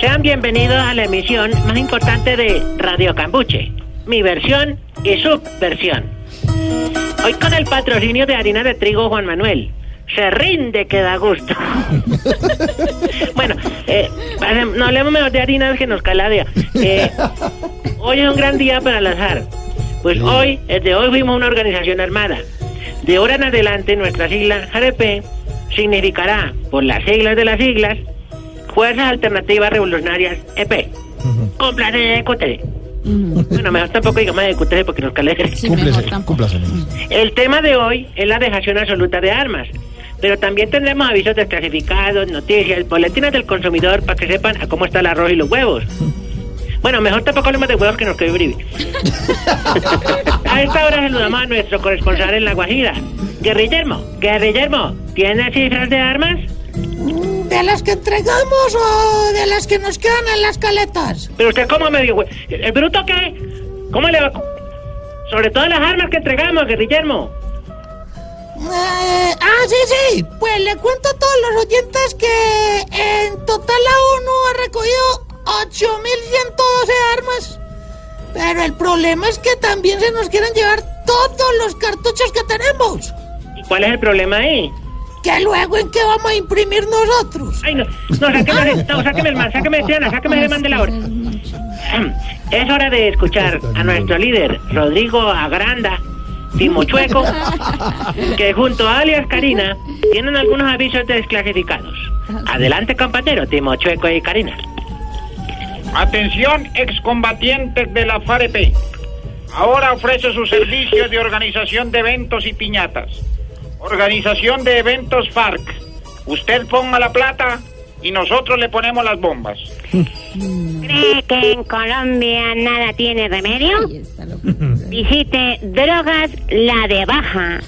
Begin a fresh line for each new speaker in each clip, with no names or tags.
Sean bienvenidos a la emisión más importante de Radio Cambuche, mi versión y subversión. Hoy con el patrocinio de harina de trigo Juan Manuel. Se rinde que da gusto. bueno, eh, no hablemos mejor de harina que nos caladea. Eh, hoy es un gran día para el azar. Pues hoy, desde hoy fuimos una organización armada. De ahora en adelante, nuestra sigla JRP significará, por las siglas de las siglas, Fuerzas Alternativas Revolucionarias EP. Con planes de. Bueno, mejor tampoco digamos de EQT porque nos calera.
Cúmplese, cúmplase.
El tema de hoy es la dejación absoluta de armas. Pero también tendremos avisos desclasificados, noticias, boletines del consumidor para que sepan a cómo está el arroz y los huevos. Bueno, mejor tampoco hablemos de huevos que nos quede bribe. a esta hora saludamos a nuestro corresponsal en La Guajira. Guerrillermo, Guerrillermo, ¿tiene cifras de armas?
¿De las que entregamos o de las que nos quedan en las caletas?
Pero usted cómo me dijo, ¿el bruto qué? ¿Cómo le va? Sobre todo las armas que entregamos, Guerrillermo.
Eh, ah, sí, sí. Pues le cuento a todos los oyentes que en total la ONU ha recogido 8.112 armas. Pero el problema es que también se nos quieren llevar todos los cartuchos que tenemos.
¿Y cuál es el problema ahí?
Que luego en qué vamos a imprimir nosotros.
Ay, no, no, sáqueme, no, sáqueme el man, sáqueme, Triana, sáqueme el man de la hora. Es hora de escuchar a nuestro líder, Rodrigo Agranda, Timochueco, que junto a alias Karina tienen algunos avisos desclasificados. Adelante, compañero, Timochueco y Karina.
Atención, excombatientes de la FAREP. Ahora ofrece su servicio de organización de eventos y piñatas. Organización de eventos FARC. Usted ponga la plata y nosotros le ponemos las bombas.
¿Cree que en Colombia nada tiene remedio? Visite Drogas La de Baja.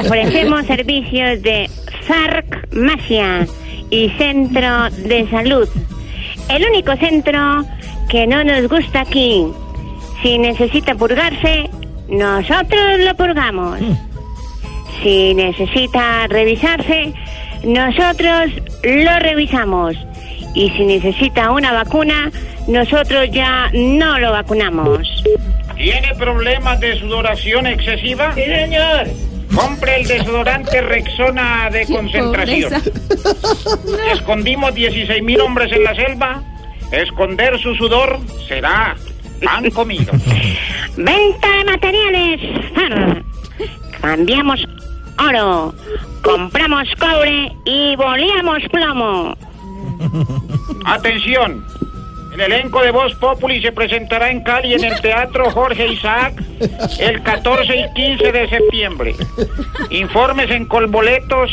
Ofrecemos servicios de farmacia y centro de salud. El único centro que no nos gusta aquí. Si necesita purgarse, nosotros lo purgamos. Si necesita revisarse, nosotros lo revisamos. Y si necesita una vacuna, nosotros ya no lo vacunamos.
¿Tiene problemas de sudoración excesiva?
Sí, señor.
Compre el desodorante Rexona de concentración. Escondimos 16 mil hombres en la selva. Esconder su sudor será pan comido.
Venta de materiales. Cambiamos oro. Compramos cobre y boleamos plomo.
Atención. El elenco de Voz Populi se presentará en Cali en el Teatro Jorge Isaac el 14 y 15 de septiembre. Informes en Colboletos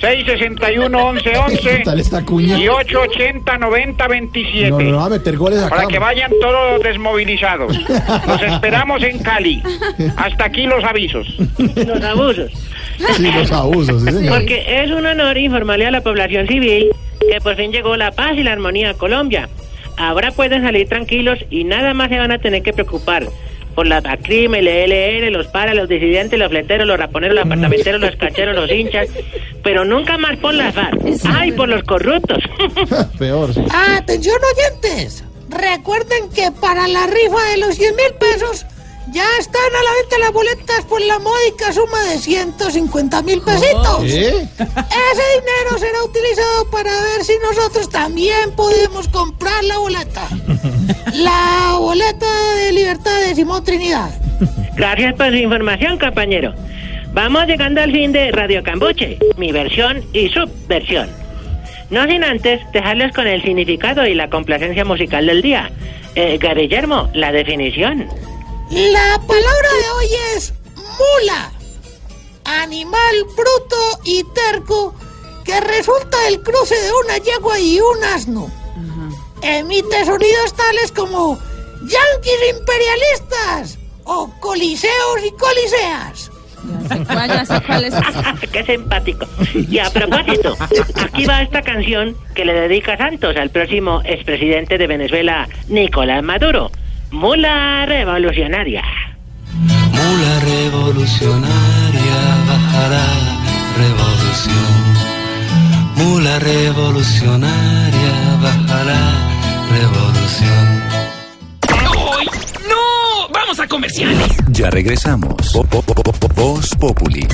661-1111
Tal esta cuña.
y 880-9027.
No, no, no va a meter goles acá.
Para que vayan todos desmovilizados. Los esperamos en Cali. Hasta aquí los avisos.
Los abusos.
Sí, los abusos, sí, señor.
Porque es un honor informarle a la población civil que por fin llegó la paz y la armonía a Colombia. Ahora pueden salir tranquilos y nada más se van a tener que preocupar por la ACRIM, el ELN, los paras, los disidentes, los fleteros, los raponeros, los apartamenteros, los cacheros, los hinchas, pero nunca más por las FARC. ¡Ay, por los corruptos!
Peor, sí.
Atención oyentes. Recuerden que para la rifa de los 100 mil pesos ya están a la venta las boletas por la módica suma de 150 mil pesitos.
¿Eh?
Ese dinero será utilizado para ver si nosotros también podemos comprar la boleta. La boleta de libertad de Simón Trinidad.
Gracias por su información, compañero. Vamos llegando al fin de Radio Cambuche, mi versión y subversión. No sin antes dejarles con el significado y la complacencia musical del día. Eh, la definición.
La palabra de hoy es mula. Animal bruto y terco que resulta del cruce de una yegua y un asno. Emite sonidos tales como yanquis imperialistas o coliseos y coliseas.
Ya sé cuál, ya sé cuál es.
Qué simpático. Y a propósito, aquí va esta canción que le dedica Santos al próximo expresidente de Venezuela, Nicolás Maduro. Mula revolucionaria.
Mula revolucionaria bajará revolución. Mula revolucionaria bajará revolución.
¡No! ¡Vamos a comerciales!
Ya regresamos. Po- po- po- po- po- Voz Populi.